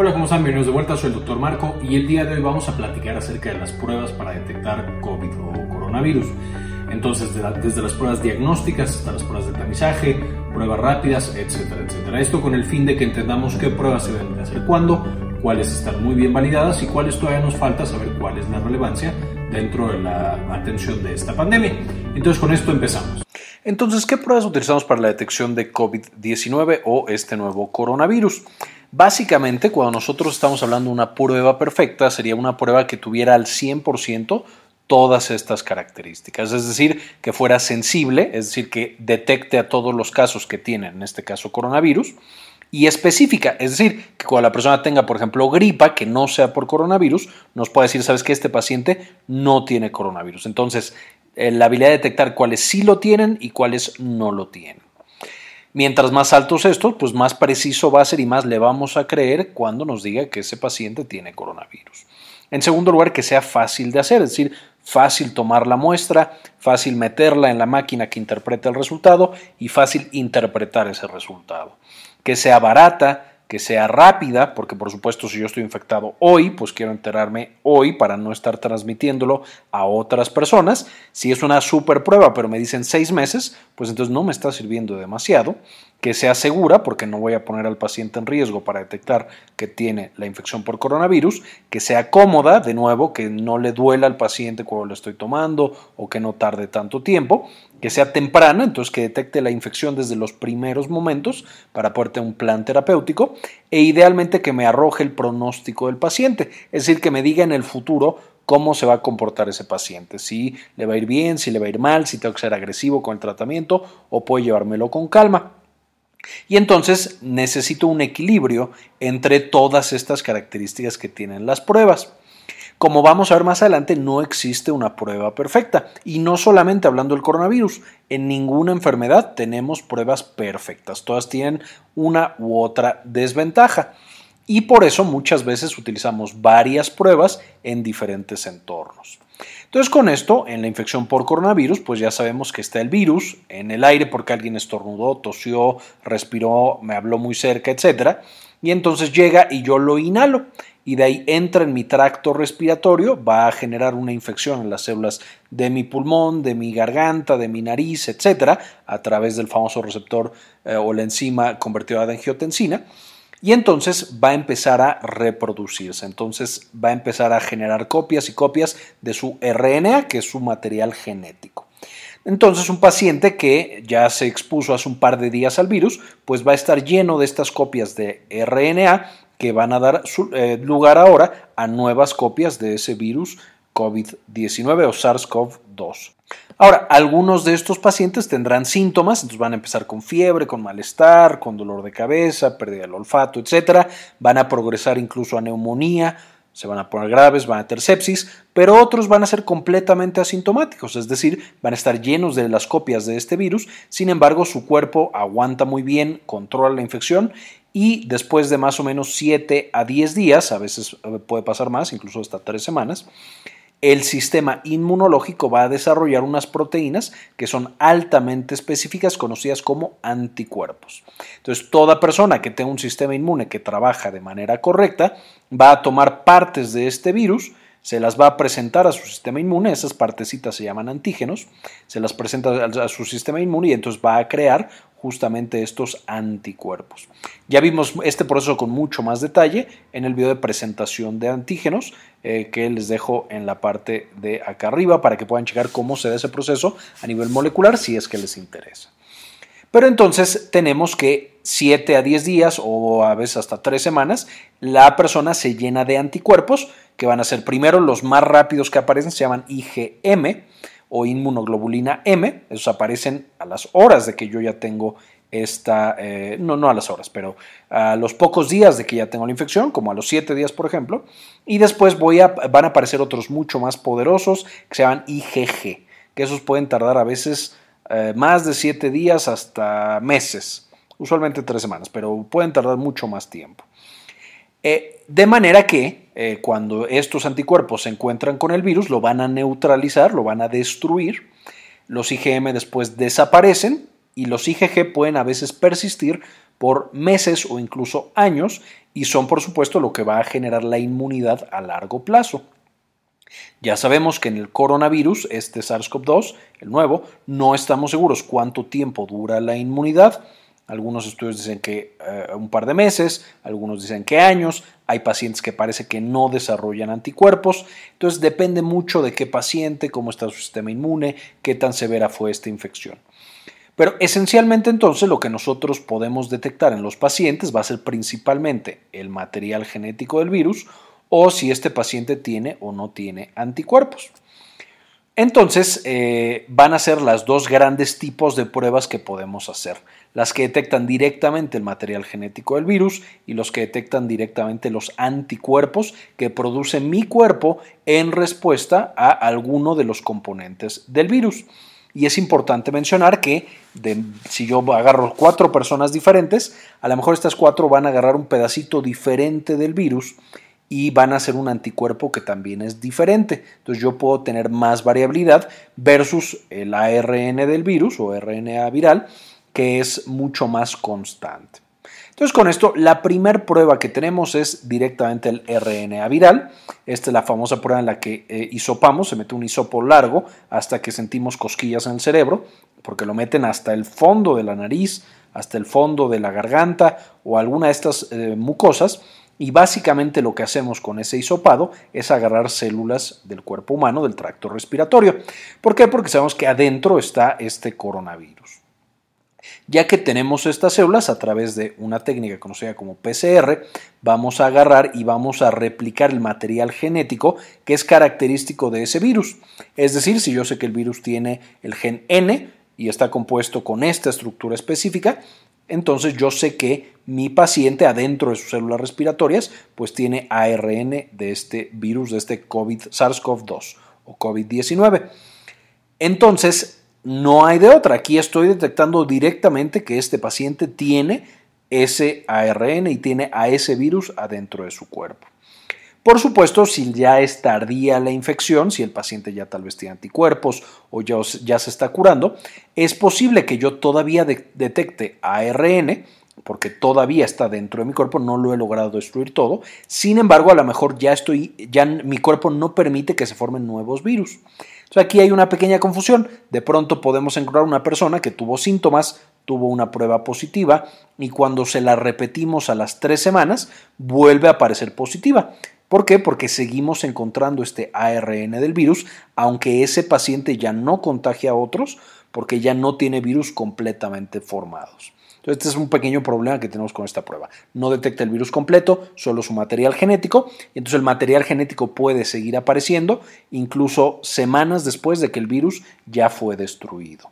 Hola, ¿cómo están? Bienvenidos de vuelta, soy el doctor Marco y el día de hoy vamos a platicar acerca de las pruebas para detectar COVID o coronavirus. Entonces, desde las pruebas diagnósticas hasta las pruebas de tamizaje, pruebas rápidas, etcétera, etcétera. Esto con el fin de que entendamos qué pruebas se deben hacer cuándo, cuáles están muy bien validadas y cuáles todavía nos falta saber cuál es la relevancia dentro de la atención de esta pandemia. Entonces, con esto empezamos. Entonces, ¿qué pruebas utilizamos para la detección de COVID-19 o este nuevo coronavirus? Básicamente, cuando nosotros estamos hablando de una prueba perfecta, sería una prueba que tuviera al 100% todas estas características, es decir, que fuera sensible, es decir, que detecte a todos los casos que tienen, en este caso coronavirus, y específica, es decir, que cuando la persona tenga, por ejemplo, gripa, que no sea por coronavirus, nos puede decir, sabes que este paciente no tiene coronavirus. Entonces, la habilidad de detectar cuáles sí lo tienen y cuáles no lo tienen. Mientras más altos estos, pues más preciso va a ser y más le vamos a creer cuando nos diga que ese paciente tiene coronavirus. En segundo lugar, que sea fácil de hacer, es decir, fácil tomar la muestra, fácil meterla en la máquina que interpreta el resultado y fácil interpretar ese resultado. Que sea barata, que sea rápida, porque por supuesto si yo estoy infectado hoy, pues quiero enterarme hoy para no estar transmitiéndolo a otras personas. Si es una super prueba, pero me dicen seis meses, pues entonces no me está sirviendo demasiado que sea segura, porque no voy a poner al paciente en riesgo para detectar que tiene la infección por coronavirus, que sea cómoda, de nuevo, que no le duela al paciente cuando lo estoy tomando o que no tarde tanto tiempo, que sea temprana, entonces que detecte la infección desde los primeros momentos para poder tener un plan terapéutico e idealmente que me arroje el pronóstico del paciente, es decir, que me diga en el futuro cómo se va a comportar ese paciente, si le va a ir bien, si le va a ir mal, si tengo que ser agresivo con el tratamiento o puedo llevármelo con calma. Y entonces necesito un equilibrio entre todas estas características que tienen las pruebas. Como vamos a ver más adelante, no existe una prueba perfecta. Y no solamente hablando del coronavirus, en ninguna enfermedad tenemos pruebas perfectas. Todas tienen una u otra desventaja. Y por eso muchas veces utilizamos varias pruebas en diferentes entornos. Entonces con esto, en la infección por coronavirus, pues ya sabemos que está el virus en el aire porque alguien estornudó, tosió, respiró, me habló muy cerca, etc. Y entonces llega y yo lo inhalo y de ahí entra en mi tracto respiratorio, va a generar una infección en las células de mi pulmón, de mi garganta, de mi nariz, etc. a través del famoso receptor eh, o la enzima convertida de angiotensina y entonces va a empezar a reproducirse, entonces va a empezar a generar copias y copias de su RNA, que es su material genético. Entonces un paciente que ya se expuso hace un par de días al virus, pues va a estar lleno de estas copias de RNA que van a dar eh, lugar ahora a nuevas copias de ese virus COVID-19 o SARS-CoV-2. Ahora, algunos de estos pacientes tendrán síntomas, entonces van a empezar con fiebre, con malestar, con dolor de cabeza, pérdida del olfato, etc. Van a progresar incluso a neumonía, se van a poner graves, van a tener sepsis, pero otros van a ser completamente asintomáticos, es decir, van a estar llenos de las copias de este virus, sin embargo su cuerpo aguanta muy bien, controla la infección y después de más o menos 7 a 10 días, a veces puede pasar más, incluso hasta 3 semanas, el sistema inmunológico va a desarrollar unas proteínas que son altamente específicas, conocidas como anticuerpos. Entonces, toda persona que tenga un sistema inmune que trabaja de manera correcta va a tomar partes de este virus, se las va a presentar a su sistema inmune, esas partecitas se llaman antígenos, se las presenta a su sistema inmune y entonces va a crear justamente estos anticuerpos. Ya vimos este proceso con mucho más detalle en el video de presentación de antígenos eh, que les dejo en la parte de acá arriba para que puedan checar cómo se da ese proceso a nivel molecular si es que les interesa. Pero entonces tenemos que 7 a 10 días o a veces hasta 3 semanas la persona se llena de anticuerpos que van a ser primero los más rápidos que aparecen, se llaman IgM o inmunoglobulina M, esos aparecen a las horas de que yo ya tengo esta, eh, no, no a las horas, pero a los pocos días de que ya tengo la infección, como a los 7 días, por ejemplo, y después voy a, van a aparecer otros mucho más poderosos que se llaman IgG, que esos pueden tardar a veces eh, más de 7 días hasta meses, usualmente 3 semanas, pero pueden tardar mucho más tiempo. Eh, de manera que eh, cuando estos anticuerpos se encuentran con el virus, lo van a neutralizar, lo van a destruir. Los IgM después desaparecen y los IgG pueden a veces persistir por meses o incluso años y son por supuesto lo que va a generar la inmunidad a largo plazo. Ya sabemos que en el coronavirus, este SARS-CoV-2, el nuevo, no estamos seguros cuánto tiempo dura la inmunidad. Algunos estudios dicen que eh, un par de meses, algunos dicen que años, hay pacientes que parece que no desarrollan anticuerpos, entonces depende mucho de qué paciente, cómo está su sistema inmune, qué tan severa fue esta infección. Pero esencialmente entonces lo que nosotros podemos detectar en los pacientes va a ser principalmente el material genético del virus o si este paciente tiene o no tiene anticuerpos. Entonces, eh, van a ser las dos grandes tipos de pruebas que podemos hacer. Las que detectan directamente el material genético del virus y los que detectan directamente los anticuerpos que produce mi cuerpo en respuesta a alguno de los componentes del virus. Y es importante mencionar que si yo agarro cuatro personas diferentes, a lo mejor estas cuatro van a agarrar un pedacito diferente del virus y van a ser un anticuerpo que también es diferente. Entonces yo puedo tener más variabilidad versus el ARN del virus o RNA viral, que es mucho más constante. Entonces con esto, la primera prueba que tenemos es directamente el RNA viral. Esta es la famosa prueba en la que eh, hisopamos, se mete un hisopo largo hasta que sentimos cosquillas en el cerebro, porque lo meten hasta el fondo de la nariz, hasta el fondo de la garganta o alguna de estas eh, mucosas y básicamente lo que hacemos con ese hisopado es agarrar células del cuerpo humano, del tracto respiratorio. ¿Por qué? Porque sabemos que adentro está este coronavirus. Ya que tenemos estas células a través de una técnica conocida como PCR, vamos a agarrar y vamos a replicar el material genético que es característico de ese virus. Es decir, si yo sé que el virus tiene el gen N y está compuesto con esta estructura específica, entonces yo sé que mi paciente adentro de sus células respiratorias pues tiene ARN de este virus, de este COVID, SARS-CoV-2 o COVID-19. Entonces, no hay de otra. Aquí estoy detectando directamente que este paciente tiene ese ARN y tiene a ese virus adentro de su cuerpo. Por supuesto, si ya es tardía la infección, si el paciente ya tal vez tiene anticuerpos o ya, ya se está curando, es posible que yo todavía detecte ARN, porque todavía está dentro de mi cuerpo, no lo he logrado destruir todo. Sin embargo, a lo mejor ya estoy, ya mi cuerpo no permite que se formen nuevos virus. Entonces aquí hay una pequeña confusión. De pronto podemos encontrar una persona que tuvo síntomas, tuvo una prueba positiva y cuando se la repetimos a las tres semanas vuelve a aparecer positiva. ¿Por qué? Porque seguimos encontrando este ARN del virus, aunque ese paciente ya no contagia a otros, porque ya no tiene virus completamente formados. Entonces, este es un pequeño problema que tenemos con esta prueba. No detecta el virus completo, solo su material genético, y entonces el material genético puede seguir apareciendo incluso semanas después de que el virus ya fue destruido.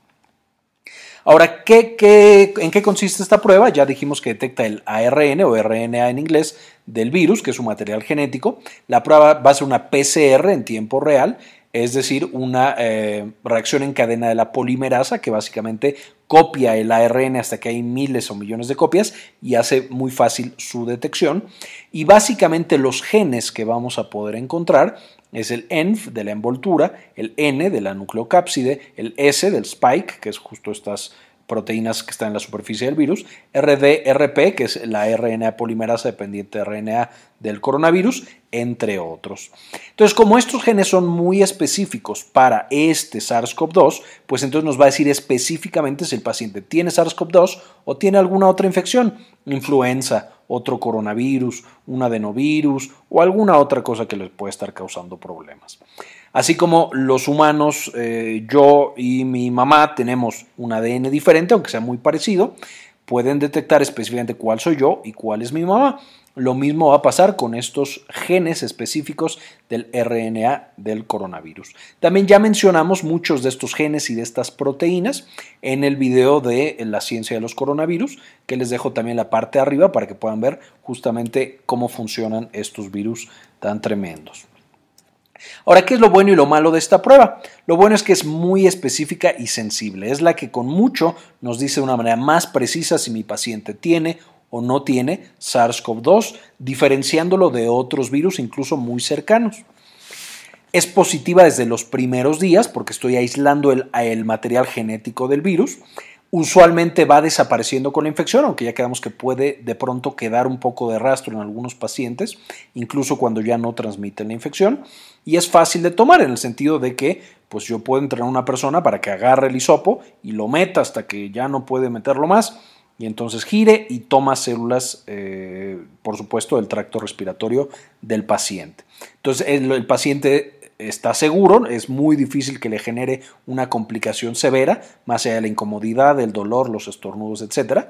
Ahora, ¿qué, en qué consiste esta prueba? Ya dijimos que detecta el ARN o RNA en inglés del virus, que es su material genético. La prueba va a ser una PCR en tiempo real, es decir, una eh, reacción en cadena de la polimerasa que básicamente copia el ARN hasta que hay miles o millones de copias y hace muy fácil su detección. Y básicamente los genes que vamos a poder encontrar es el ENF de la envoltura, el N de la nucleocápside, el S del spike, que es justo estas proteínas que están en la superficie del virus, RDRP, que es la RNA polimerasa dependiente de RNA del coronavirus, entre otros. Entonces, como estos genes son muy específicos para este SARS-CoV-2, pues entonces nos va a decir específicamente si el paciente tiene SARS-CoV-2 o tiene alguna otra infección, influenza, otro coronavirus, un adenovirus o alguna otra cosa que les puede estar causando problemas. Así como los humanos, eh, yo y mi mamá tenemos un ADN diferente, aunque sea muy parecido, pueden detectar específicamente cuál soy yo y cuál es mi mamá. Lo mismo va a pasar con estos genes específicos del RNA del coronavirus. También ya mencionamos muchos de estos genes y de estas proteínas en el video de la ciencia de los coronavirus, que les dejo también la parte de arriba para que puedan ver justamente cómo funcionan estos virus tan tremendos. Ahora, ¿qué es lo bueno y lo malo de esta prueba? Lo bueno es que es muy específica y sensible. Es la que con mucho nos dice de una manera más precisa si mi paciente tiene o no tiene SARS-CoV-2, diferenciándolo de otros virus incluso muy cercanos. Es positiva desde los primeros días porque estoy aislando el, el material genético del virus. Usualmente va desapareciendo con la infección, aunque ya quedamos que puede de pronto quedar un poco de rastro en algunos pacientes, incluso cuando ya no transmiten la infección. Y es fácil de tomar en el sentido de que pues yo puedo entrenar a una persona para que agarre el hisopo y lo meta hasta que ya no puede meterlo más y entonces gire y toma células, eh, por supuesto, del tracto respiratorio del paciente. Entonces el paciente está seguro, es muy difícil que le genere una complicación severa, más allá de la incomodidad, el dolor, los estornudos, etc.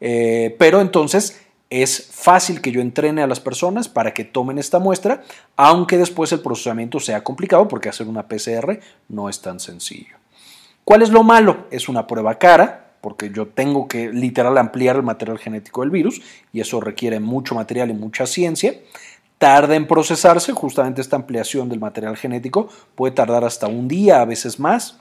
Eh, pero entonces es fácil que yo entrene a las personas para que tomen esta muestra, aunque después el procesamiento sea complicado porque hacer una PCR no es tan sencillo. ¿Cuál es lo malo? Es una prueba cara, porque yo tengo que literal ampliar el material genético del virus y eso requiere mucho material y mucha ciencia tarda en procesarse, justamente esta ampliación del material genético puede tardar hasta un día, a veces más.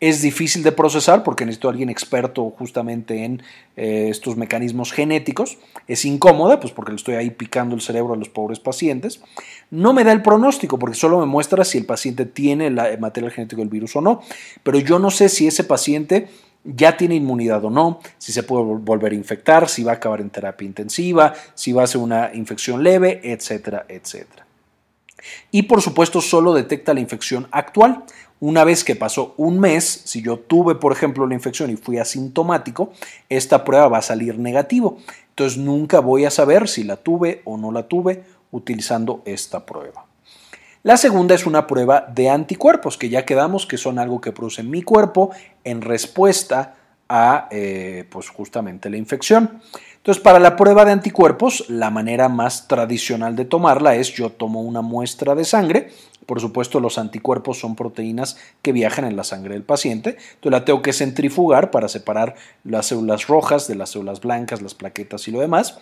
Es difícil de procesar porque necesito a alguien experto justamente en eh, estos mecanismos genéticos. Es incómoda, pues porque le estoy ahí picando el cerebro a los pobres pacientes. No me da el pronóstico porque solo me muestra si el paciente tiene el material genético del virus o no. Pero yo no sé si ese paciente ya tiene inmunidad o no, si se puede volver a infectar, si va a acabar en terapia intensiva, si va a ser una infección leve, etcétera, etcétera. Y por supuesto solo detecta la infección actual. Una vez que pasó un mes, si yo tuve por ejemplo la infección y fui asintomático, esta prueba va a salir negativo. Entonces nunca voy a saber si la tuve o no la tuve utilizando esta prueba. La segunda es una prueba de anticuerpos, que ya quedamos que son algo que produce mi cuerpo en respuesta a eh, pues justamente la infección. Entonces, para la prueba de anticuerpos, la manera más tradicional de tomarla es yo tomo una muestra de sangre. Por supuesto, los anticuerpos son proteínas que viajan en la sangre del paciente. Entonces, la tengo que centrifugar para separar las células rojas de las células blancas, las plaquetas y lo demás.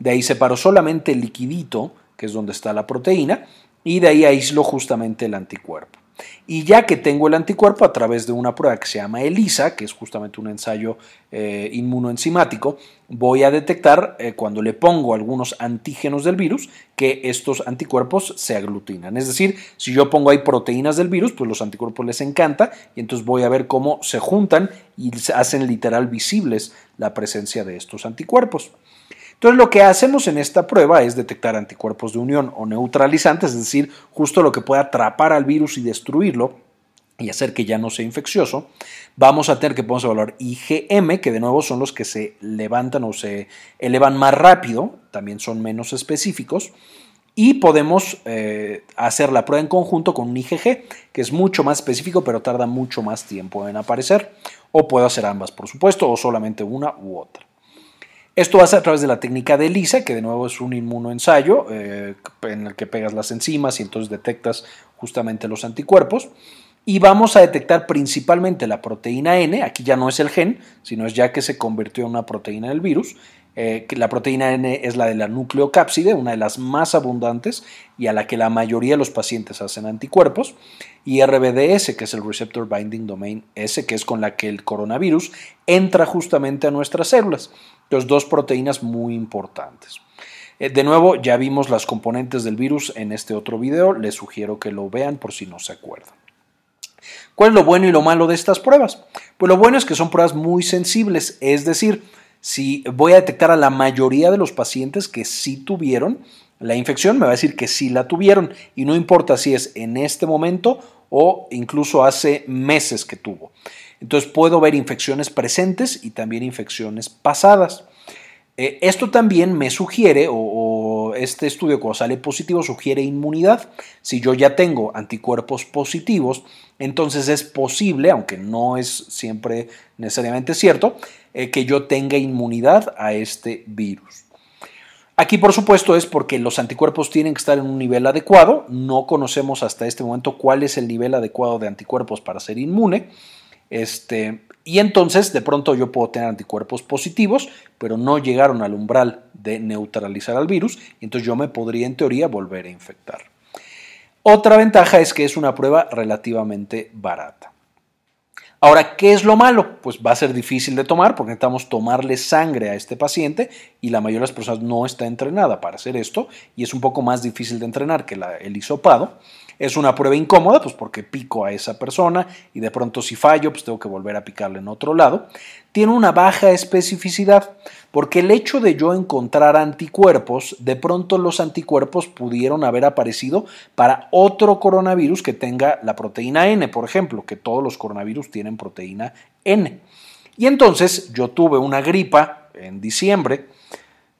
De ahí separo solamente el liquidito, que es donde está la proteína, y de ahí aíslo justamente el anticuerpo. Y ya que tengo el anticuerpo a través de una prueba que se llama ELISA, que es justamente un ensayo eh, inmunoenzimático, voy a detectar eh, cuando le pongo algunos antígenos del virus que estos anticuerpos se aglutinan. Es decir, si yo pongo ahí proteínas del virus, pues los anticuerpos les encanta y entonces voy a ver cómo se juntan y hacen literal visibles la presencia de estos anticuerpos. Entonces lo que hacemos en esta prueba es detectar anticuerpos de unión o neutralizantes, es decir, justo lo que puede atrapar al virus y destruirlo y hacer que ya no sea infeccioso. Vamos a tener que podemos evaluar IgM, que de nuevo son los que se levantan o se elevan más rápido, también son menos específicos. Y podemos eh, hacer la prueba en conjunto con un IgG, que es mucho más específico, pero tarda mucho más tiempo en aparecer. O puedo hacer ambas, por supuesto, o solamente una u otra. Esto hace a través de la técnica de ELISA, que de nuevo es un inmunoensayo eh, en el que pegas las enzimas y entonces detectas justamente los anticuerpos. Y vamos a detectar principalmente la proteína N, aquí ya no es el gen, sino es ya que se convirtió en una proteína del virus. Eh, la proteína N es la de la nucleocápside, una de las más abundantes y a la que la mayoría de los pacientes hacen anticuerpos. Y RBDS, que es el Receptor Binding Domain S, que es con la que el coronavirus entra justamente a nuestras células. Entonces, dos proteínas muy importantes. Eh, de nuevo, ya vimos las componentes del virus en este otro video, les sugiero que lo vean por si no se acuerdan. ¿Cuál es lo bueno y lo malo de estas pruebas? Pues lo bueno es que son pruebas muy sensibles, es decir, si voy a detectar a la mayoría de los pacientes que sí tuvieron la infección, me va a decir que sí la tuvieron y no importa si es en este momento o incluso hace meses que tuvo. Entonces puedo ver infecciones presentes y también infecciones pasadas. Eh, esto también me sugiere, o, este estudio cuando sale positivo sugiere inmunidad. Si yo ya tengo anticuerpos positivos, entonces es posible, aunque no es siempre necesariamente cierto, eh, que yo tenga inmunidad a este virus. Aquí, por supuesto, es porque los anticuerpos tienen que estar en un nivel adecuado. No conocemos hasta este momento cuál es el nivel adecuado de anticuerpos para ser inmune. Este, y entonces de pronto yo puedo tener anticuerpos positivos, pero no llegaron al umbral de neutralizar al virus, entonces yo me podría en teoría volver a infectar. Otra ventaja es que es una prueba relativamente barata. Ahora, ¿qué es lo malo? Pues va a ser difícil de tomar porque necesitamos tomarle sangre a este paciente y la mayoría de las personas no está entrenada para hacer esto y es un poco más difícil de entrenar que el hisopado. Es una prueba incómoda, pues porque pico a esa persona y de pronto si fallo, pues tengo que volver a picarle en otro lado. Tiene una baja especificidad, porque el hecho de yo encontrar anticuerpos, de pronto los anticuerpos pudieron haber aparecido para otro coronavirus que tenga la proteína N, por ejemplo, que todos los coronavirus tienen proteína N. Y entonces yo tuve una gripa en diciembre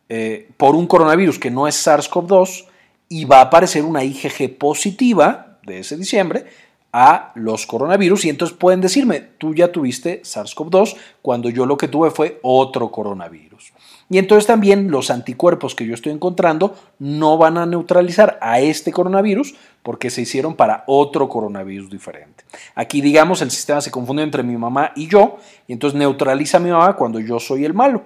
eh, por un coronavirus que no es SARS-CoV-2 y va a aparecer una IgG positiva de ese diciembre a los coronavirus y entonces pueden decirme, tú ya tuviste SARS-CoV-2 cuando yo lo que tuve fue otro coronavirus. Y entonces también los anticuerpos que yo estoy encontrando no van a neutralizar a este coronavirus porque se hicieron para otro coronavirus diferente. Aquí digamos el sistema se confunde entre mi mamá y yo y entonces neutraliza a mi mamá cuando yo soy el malo.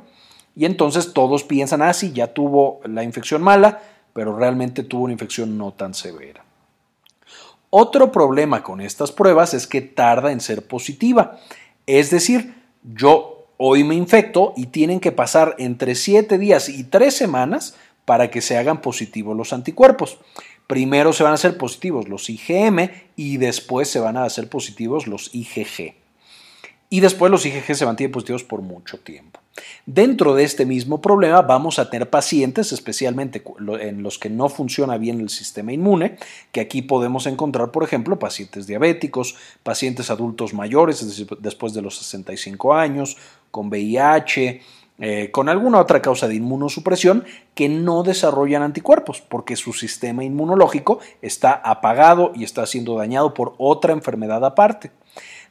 Y entonces todos piensan, ah, ya tuvo la infección mala, pero realmente tuvo una infección no tan severa. Otro problema con estas pruebas es que tarda en ser positiva. Es decir, yo hoy me infecto y tienen que pasar entre 7 días y 3 semanas para que se hagan positivos los anticuerpos. Primero se van a hacer positivos los IgM y después se van a hacer positivos los IgG. Y después los IgG se mantienen positivos por mucho tiempo. Dentro de este mismo problema vamos a tener pacientes, especialmente en los que no funciona bien el sistema inmune, que aquí podemos encontrar, por ejemplo, pacientes diabéticos, pacientes adultos mayores, es decir, después de los 65 años, con VIH, eh, con alguna otra causa de inmunosupresión que no desarrollan anticuerpos porque su sistema inmunológico está apagado y está siendo dañado por otra enfermedad aparte.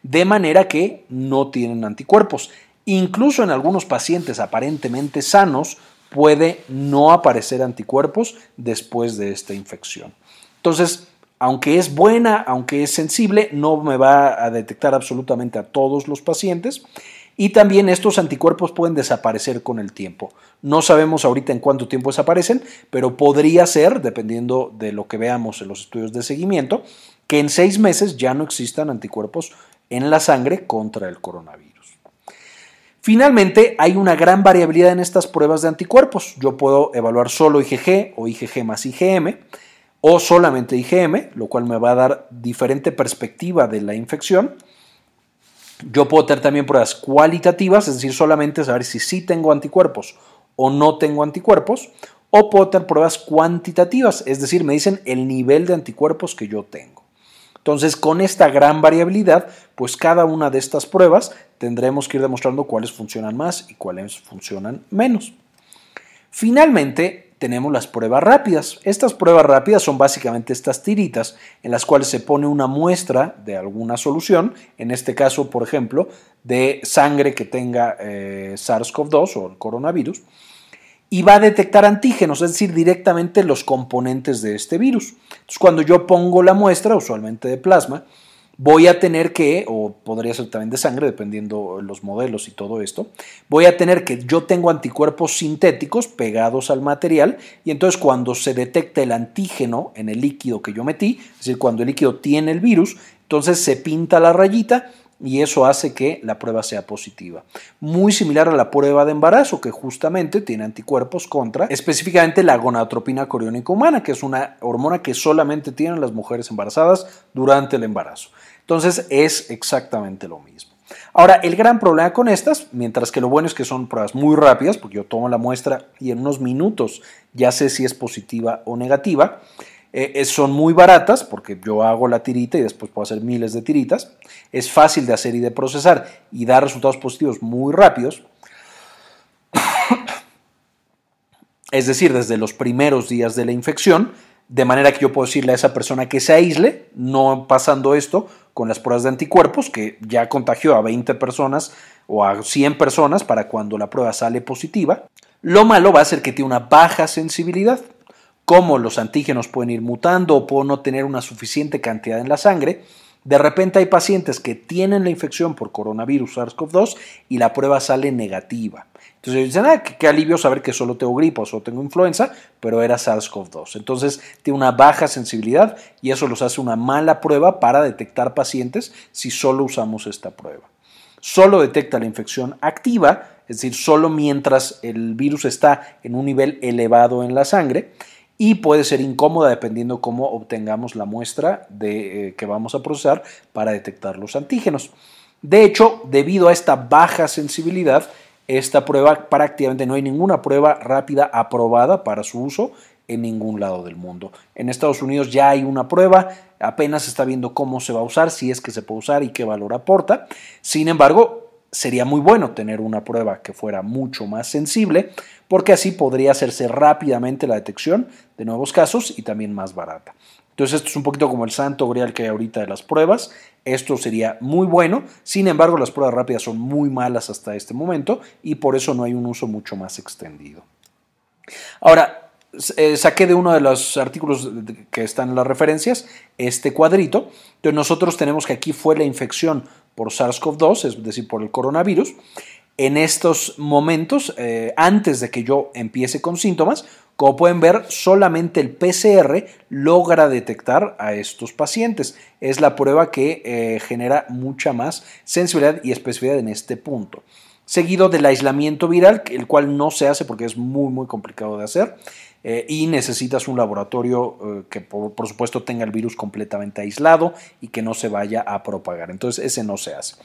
De manera que no tienen anticuerpos. Incluso en algunos pacientes aparentemente sanos puede no aparecer anticuerpos después de esta infección. Entonces, aunque es buena, aunque es sensible, no me va a detectar absolutamente a todos los pacientes. Y también estos anticuerpos pueden desaparecer con el tiempo. No sabemos ahorita en cuánto tiempo desaparecen, pero podría ser, dependiendo de lo que veamos en los estudios de seguimiento, que en seis meses ya no existan anticuerpos en la sangre contra el coronavirus. Finalmente, hay una gran variabilidad en estas pruebas de anticuerpos. Yo puedo evaluar solo IgG o IgG más IgM o solamente IgM, lo cual me va a dar diferente perspectiva de la infección. Yo puedo tener también pruebas cualitativas, es decir, solamente saber si sí tengo anticuerpos o no tengo anticuerpos, o puedo tener pruebas cuantitativas, es decir, me dicen el nivel de anticuerpos que yo tengo. Entonces, con esta gran variabilidad, pues cada una de estas pruebas tendremos que ir demostrando cuáles funcionan más y cuáles funcionan menos. Finalmente, tenemos las pruebas rápidas. Estas pruebas rápidas son básicamente estas tiritas en las cuales se pone una muestra de alguna solución, en este caso, por ejemplo, de sangre que tenga eh, SARS-CoV-2 o el coronavirus, y va a detectar antígenos, es decir, directamente los componentes de este virus. Entonces, cuando yo pongo la muestra, usualmente de plasma, voy a tener que, o podría ser también de sangre, dependiendo los modelos y todo esto, voy a tener que yo tengo anticuerpos sintéticos pegados al material y entonces cuando se detecta el antígeno en el líquido que yo metí, es decir, cuando el líquido tiene el virus, entonces se pinta la rayita y eso hace que la prueba sea positiva. Muy similar a la prueba de embarazo, que justamente tiene anticuerpos contra específicamente la gonadotropina coriónica humana, que es una hormona que solamente tienen las mujeres embarazadas durante el embarazo. Entonces es exactamente lo mismo. Ahora, el gran problema con estas, mientras que lo bueno es que son pruebas muy rápidas, porque yo tomo la muestra y en unos minutos ya sé si es positiva o negativa, eh, son muy baratas porque yo hago la tirita y después puedo hacer miles de tiritas. Es fácil de hacer y de procesar y da resultados positivos muy rápidos. es decir, desde los primeros días de la infección, de manera que yo puedo decirle a esa persona que se aísle, no pasando esto con las pruebas de anticuerpos, que ya contagió a 20 personas o a 100 personas para cuando la prueba sale positiva. Lo malo va a ser que tiene una baja sensibilidad cómo los antígenos pueden ir mutando o pueden no tener una suficiente cantidad en la sangre, de repente hay pacientes que tienen la infección por coronavirus SARS-CoV-2 y la prueba sale negativa. Entonces dicen, ah, qué, alivio saber que solo tengo gripa o solo tengo influenza, pero era SARS-CoV-2. Entonces tiene una baja sensibilidad y eso los hace una mala prueba para detectar pacientes si solo usamos esta prueba. Solo detecta la infección activa, es decir, solo mientras el virus está en un nivel elevado en la sangre y puede ser incómoda dependiendo cómo obtengamos la muestra de, eh, que vamos a procesar para detectar los antígenos. De hecho, debido a esta baja sensibilidad, esta prueba prácticamente no hay ninguna prueba rápida aprobada para su uso en ningún lado del mundo. En Estados Unidos ya hay una prueba, apenas está viendo cómo se va a usar, si es que se puede usar y qué valor aporta. Sin embargo, sería muy bueno tener una prueba que fuera mucho más sensible, porque así podría hacerse rápidamente la detección de nuevos casos y también más barata. Entonces esto es un poquito como el santo grial que hay ahorita de las pruebas. Esto sería muy bueno, sin embargo las pruebas rápidas son muy malas hasta este momento y por eso no hay un uso mucho más extendido. Ahora, eh, saqué de uno de los artículos que están en las referencias este cuadrito. Entonces nosotros tenemos que aquí fue la infección por SARS-CoV-2, es decir, por el coronavirus. En estos momentos, eh, antes de que yo empiece con síntomas, como pueden ver, solamente el PCR logra detectar a estos pacientes. Es la prueba que eh, genera mucha más sensibilidad y especificidad en este punto. Seguido del aislamiento viral, el cual no se hace porque es muy, muy complicado de hacer. Eh, y necesitas un laboratorio eh, que por, supuesto tenga el virus completamente aislado y que no se vaya a propagar. Entonces ese no se hace.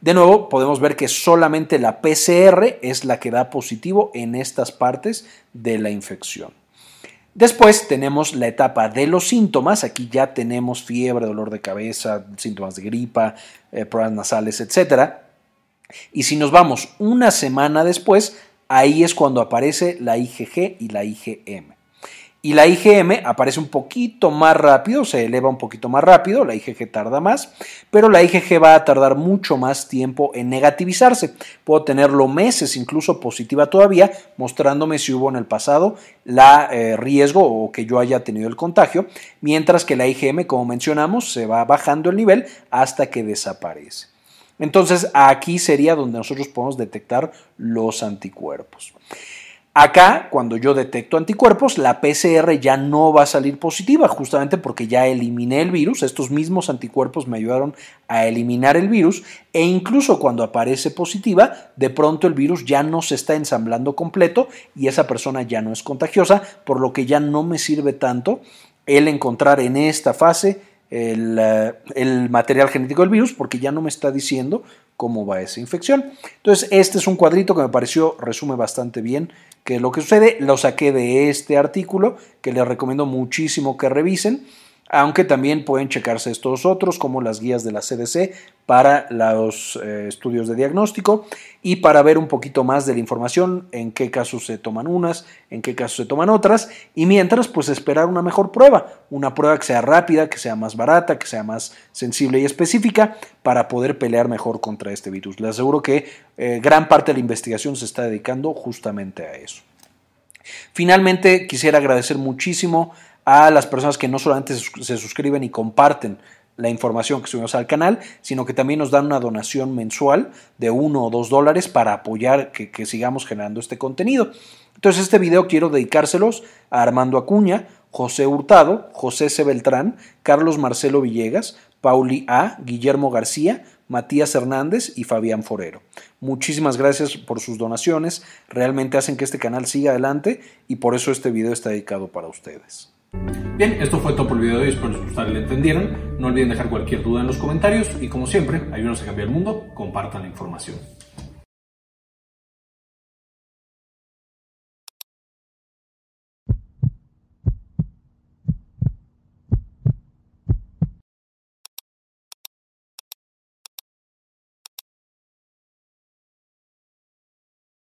De nuevo, podemos ver que solamente la PCR es la que da positivo en estas partes de la infección. Después tenemos la etapa de los síntomas. Aquí ya tenemos fiebre, dolor de cabeza, síntomas de gripa, eh, pruebas nasales, etc. Y si nos vamos una semana después, ahí es cuando aparece la IgG y la IgM. Y la IgM aparece un poquito más rápido, se eleva un poquito más rápido, la IgG tarda más, pero la IgG va a tardar mucho más tiempo en negativizarse. Puedo tenerlo meses incluso positiva todavía, mostrándome si hubo en el pasado la eh, riesgo o que yo haya tenido el contagio, mientras que la IgM, como mencionamos, se va bajando el nivel hasta que desaparece. Entonces aquí sería donde nosotros podemos detectar los anticuerpos. Acá, cuando yo detecto anticuerpos, la PCR ya no va a salir positiva, justamente porque ya eliminé el virus. Estos mismos anticuerpos me ayudaron a eliminar el virus e incluso cuando aparece positiva, de pronto el virus ya no se está ensamblando completo y esa persona ya no es contagiosa, por lo que ya no me sirve tanto el encontrar en esta fase el, eh, el, material genético del virus porque ya no me está diciendo cómo va esa infección. Entonces, este es un cuadrito que me pareció resume bastante bien que lo que sucede. Lo saqué de este artículo que les recomiendo muchísimo que revisen aunque también pueden checarse estos otros como las guías de la CDC para los eh, estudios de diagnóstico y para ver un poquito más de la información, en qué casos se toman unas, en qué casos se toman otras y mientras pues esperar una mejor prueba, una prueba que sea rápida, que sea más barata, que sea más sensible y específica para poder pelear mejor contra este virus. Les aseguro que eh, gran parte de la investigación se está dedicando justamente a eso. Finalmente quisiera agradecer muchísimo a las personas que no solamente se suscriben y comparten la información que subimos al canal, sino que también nos dan una donación mensual de uno o dos dólares para apoyar que, sigamos generando este contenido. Entonces este video quiero dedicárselos a Armando Acuña, José Hurtado, José C. Beltrán, Carlos Marcelo Villegas, Pauli A., Guillermo García, Matías Hernández y Fabián Forero. Muchísimas gracias por sus donaciones, realmente hacen que este canal siga adelante y por eso este video está dedicado para ustedes. Bien, esto fue todo por el video de hoy, espero les gustara y le entendieron. No olviden dejar cualquier duda en los comentarios y como siempre, ayúdenos a cambiar el mundo, compartan la información.